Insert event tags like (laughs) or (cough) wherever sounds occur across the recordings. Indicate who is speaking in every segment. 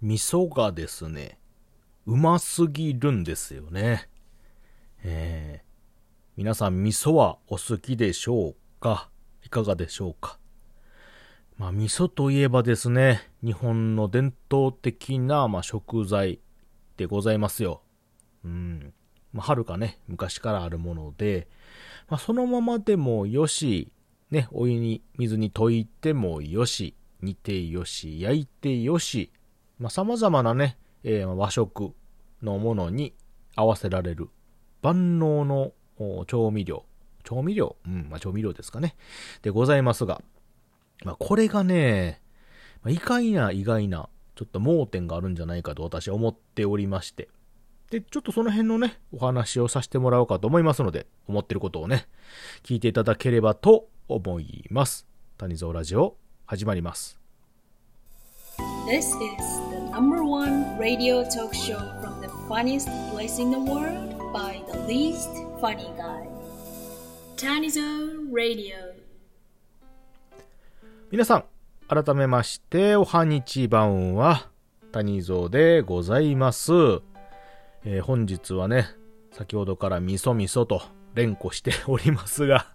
Speaker 1: 味噌がですね、うますぎるんですよね。えー、皆さん味噌はお好きでしょうか？いかがでしょうか？まあ味噌といえばですね、日本の伝統的な、まあ、食材でございますよ。うん。まあ、はるかね、昔からあるもので、まあ、そのままでもよし、ね、お湯に、水に溶いてもよし、煮てよし、焼いてよし、まあ、様々なね、えー、和食のものに合わせられる万能の調味料。調味料？うん、まあ、調味料ですかね。でございますが、まあ、これがね、まあ、意外な意外な、ちょっと盲点があるんじゃないかと私は思っておりまして。で、ちょっとその辺のね、お話をさせてもらおうかと思いますので、思ってることをね、聞いていただければと思います。谷蔵ラジオ、始まります。This is number one radio talk show from the funniest place in the world by the least funny guy. Tanizo Radio. 皆さん、改めまして、おはにちばんは、谷蔵でございます。えー、本日はね、先ほどから味噌味噌と連呼しておりますが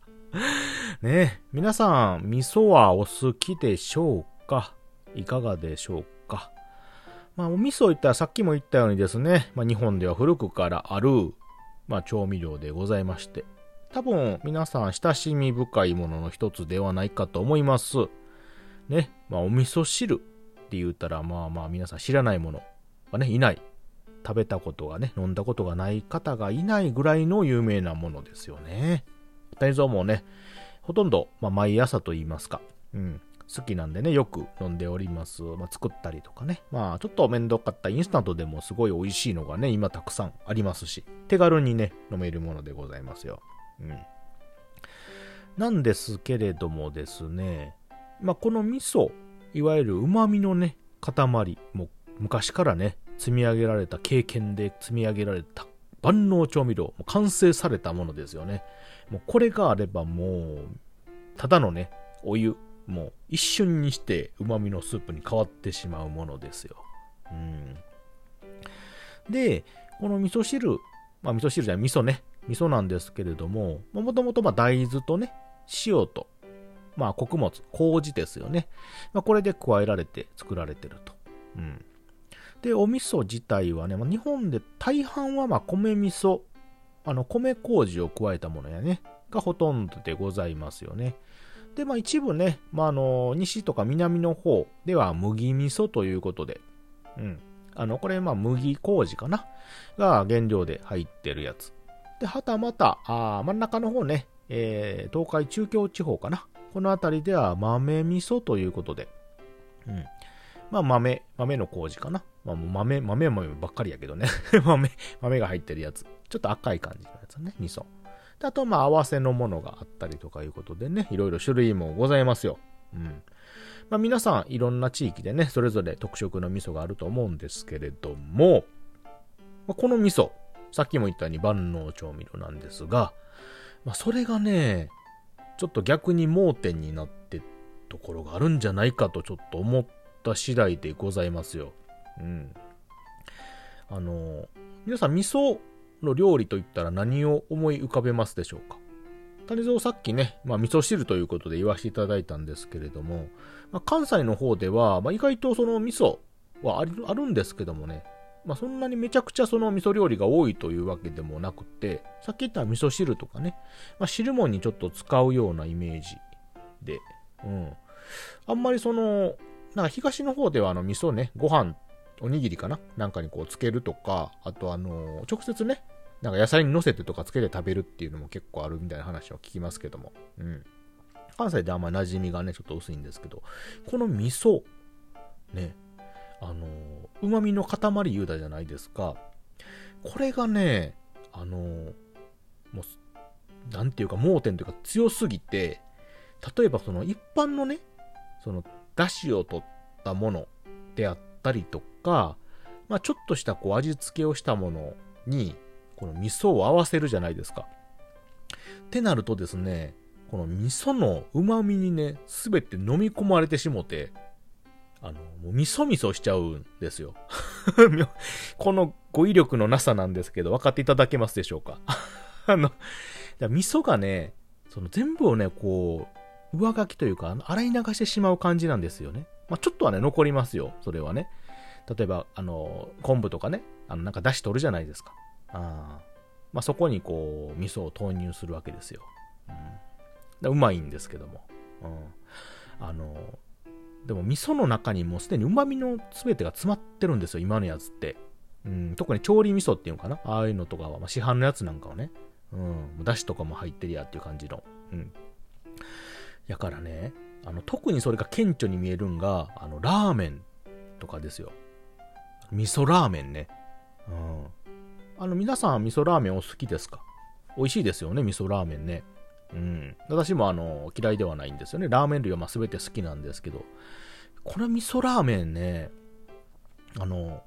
Speaker 1: ね皆さん、味噌はお好きでしょうかいかがでしょうかまあ、お味噌言ったらさっきも言ったようにですね、まあ、日本では古くからある、まあ、調味料でございまして、多分皆さん親しみ深いものの一つではないかと思います。ね、まあ、お味噌汁って言ったら、まあまあ皆さん知らないものはね、いない食べたことがね、飲んだことがない方がいないぐらいの有名なものですよね。大蔵もね、ほとんど、まあ、毎朝と言いますか、うん、好きなんでね、よく飲んでおります。まあ、作ったりとかね。まあ、ちょっと面倒かったインスタントでもすごい美味しいのがね、今たくさんありますし、手軽にね、飲めるものでございますよ。うん。なんですけれどもですね、まあ、この味噌、いわゆる旨味のね、塊、も昔からね、積み上げられた経験で積み上げられた万能調味料、もう完成されたものですよね。もうこれがあればもう、ただのね、お湯、もう一瞬にして旨味のスープに変わってしまうものですよ。うん。で、この味噌汁、まあ味噌汁じゃない、味噌ね。味噌なんですけれども、もともとま大豆とね、塩と、まあ穀物、麹ですよね。まあこれで加えられて作られてると。うん。で、お味噌自体はね、まあ、日本で大半はま米味噌、あの、米麹を加えたものやね、がほとんどでございますよね。で、まあ一部ね、まああの、西とか南の方では麦味噌ということで、うん。あの、これまあ麦麹かな？が原料で入ってるやつ。で、はたまた、あ真ん中の方ね、えー、東海中京地方かな？この辺りでは豆味噌ということで、うん。まあ豆、豆の麹かな？まあもう豆、豆豆ばっかりやけどね。(laughs) 豆、豆が入ってるやつ。ちょっと赤い感じのやつね、味噌。あと、まあ合わせのものがあったりとかいうことでね、いろいろ種類もございますよ。うん。まあ皆さん、いろんな地域でね、それぞれ特色の味噌があると思うんですけれども、まあ、この味噌、さっきも言ったように万能調味料なんですが、まあそれがね、ちょっと逆に盲点になってところがあるんじゃないかとちょっと思った次第でございますよ。うん。あの、皆さん味噌の料理といったら何を思い浮かべますでしょうか？谷蔵さっきね、まあ味噌汁ということで言わせていただいたんですけれども、まあ、関西の方では、まあ、意外とその味噌はあるあるんですけどもね、まあ、そんなにめちゃくちゃその味噌料理が多いというわけでもなくて、さっき言った味噌汁とかね、まあ、汁物にちょっと使うようなイメージで、うん。あんまりその、なんか東の方ではあの味噌ね、ご飯おにぎりかな？なんかにこうつけるとか、あとあの、直接ね、なんか野菜に乗せてとかつけて食べるっていうのも結構あるみたいな話を聞きますけども。うん。関西であんまり馴染みがね、ちょっと薄いんですけど、この味噌、ね、あの、旨味の塊言うたじゃないですか。これがね、あの、もう、なんていうか盲点というか強すぎて、例えばその一般のね、その、出汁を取ったものであったりとか、まあ、ちょっとしたこう味付けをしたものに、この味噌を合わせるじゃないですか。ってなるとですね、この味噌の旨味にね、すべて飲み込まれてしもて、あの、もう味噌味噌しちゃうんですよ。(laughs) この語彙力のなさなんですけど、分かっていただけますでしょうか (laughs) あの、味噌がね、その全部をね、こう、上書きというか、洗い流してしまう感じなんですよね。まあ、ちょっとはね、残りますよ、それはね。例えば、あの、昆布とかね、あの、なんか出汁取るじゃないですか。あまあ、そこにこう、味噌を投入するわけですよ。うん。うまいんですけども。うん。あの、でも味噌の中にもうすでに旨味の全てが詰まってるんですよ、今のやつって。うん、特に調理味噌っていうのかなああいうのとかは、まあ、市販のやつなんかはね。うん、だしとかも入ってるやっていう感じの。うん。やからね、あの、特にそれが顕著に見えるんが、あの、ラーメンとかですよ。味噌ラーメンね。うん。あの、皆さん味噌ラーメンお好きですか？美味しいですよね、味噌ラーメンね。うん。私もあの、嫌いではないんですよね。ラーメン類はまあ全て好きなんですけど、これ味噌ラーメンね、あの、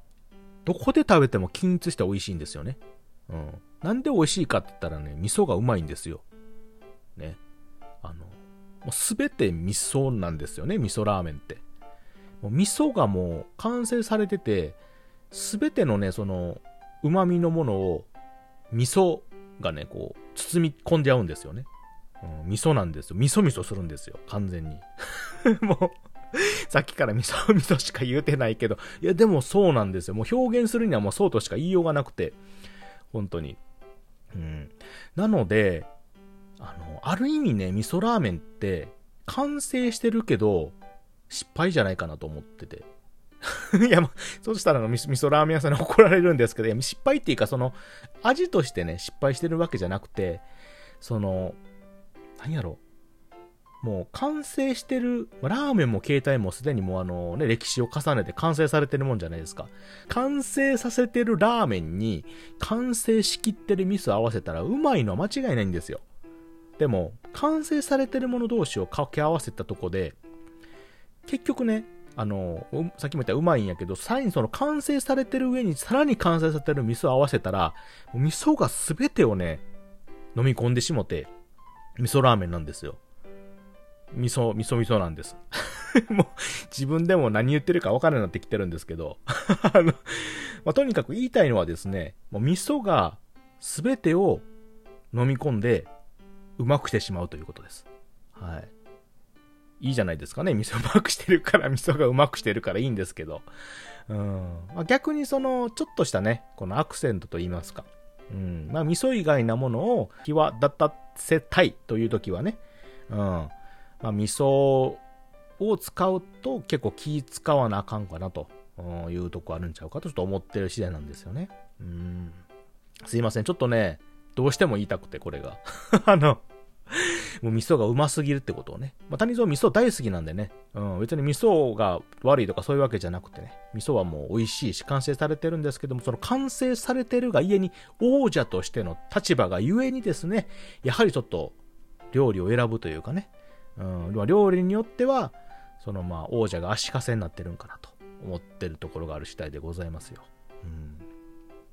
Speaker 1: どこで食べても均一して美味しいんですよね。うん。なんで美味しいかって言ったらね、味噌がうまいんですよ。ね。あの、もう全て味噌なんですよね、味噌ラーメンって。もう味噌がもう完成されてて、全てのね、その、旨味のものを、味噌がね、こう、包み込んじゃうんですよね。うん、味噌なんですよ。味噌味噌するんですよ。完全に。(laughs) もうさっきから味噌 (laughs) 味噌しか言うてないけど、いやでもそうなんですよ。もう表現するにはもうそうとしか言いようがなくて、本当に。うん。なので、あの、ある意味ね、味噌ラーメンって完成してるけど、失敗じゃないかなと思ってて。(laughs) いや、まそうしたらの味噌ラーメン屋さんに怒られるんですけど、いや失敗っていうか、その、味としてね、失敗してるわけじゃなくて、その、何やろうもう完成してる、ラーメンも携帯もすでにもうあのね、歴史を重ねて完成されてるもんじゃないですか。完成させてるラーメンに完成しきってる味噌合わせたらうまいのは間違いないんですよ。でも、完成されてるもの同士を掛け合わせたとこで、結局ね、あの、さっきも言ったうまいんやけど、さらにその完成されてる上にさらに完成されてる味噌を合わせたら、味噌が全てをね、飲み込んでしもて、味噌ラーメンなんですよ。味噌、味噌味噌なんです。(laughs) もう、自分でも何言ってるか分からなくなってきてるんですけど、(laughs) あの、まあ、とにかく言いたいのはですね、もう味噌が全てを飲み込んで、うまくしてしまうということです。はい。いいじゃないですかね。味噌うまくしてるから、味噌がうまくしてるからいいんですけど。うん。あ、逆にその、ちょっとしたね、このアクセントと言いますか。うん。まあ、味噌以外なものを際立たせたいという時はね、うん。まあ、味噌を使うと結構気使わなあかんかなというとこあるんちゃうかとちょっと思ってる次第なんですよね。うん。すいません。ちょっとね、どうしても言いたくて、これが。(laughs) あの、もう味噌がうますぎるってことをね。まあ、谷蔵味噌大好きなんでね。うん、別に味噌が悪いとかそういうわけじゃなくてね。味噌はもう美味しいし完成されてるんですけども、その完成されてるが家に王者としての立場がゆえにですね、やはりちょっと料理を選ぶというかね。うん、料理によっては、そのまあ王者が足かせになってるんかなと思ってるところがある次第でございますよ。うん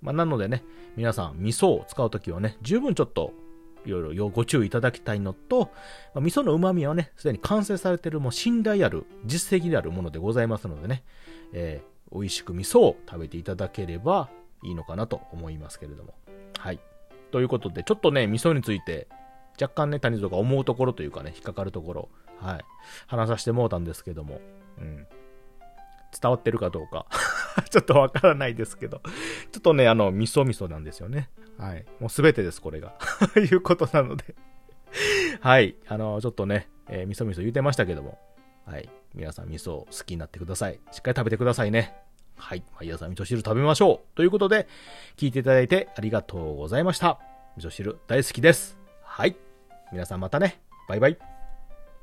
Speaker 1: まあ、なのでね、皆さん味噌を使うときはね、十分ちょっといろいろご注意いただきたいのと、まあ、味噌の旨味はね、すでに完成されているもう信頼ある、実績であるものでございますのでね、えー、美味しく味噌を食べていただければいいのかなと思いますけれども。はい。ということで、ちょっとね、味噌について、若干ね、谷蔵が思うところというかね、引っかかるところ、はい。話させてもうたんですけども、うん。伝わってるかどうか (laughs) ちょっとわからないですけどちょっとね、あの、味噌味噌なんですよね。はい。もうすべてです、これが。(laughs) いうことなのではい。あの、ちょっとね、えー、味噌味噌言うてましたけども。はい。皆さん味噌好きになってください。しっかり食べてくださいね。はい。毎朝味噌汁食べましょう。ということで、聞いていただいてありがとうございました。味噌汁大好きです。はい。皆さんまたね。バイバイ。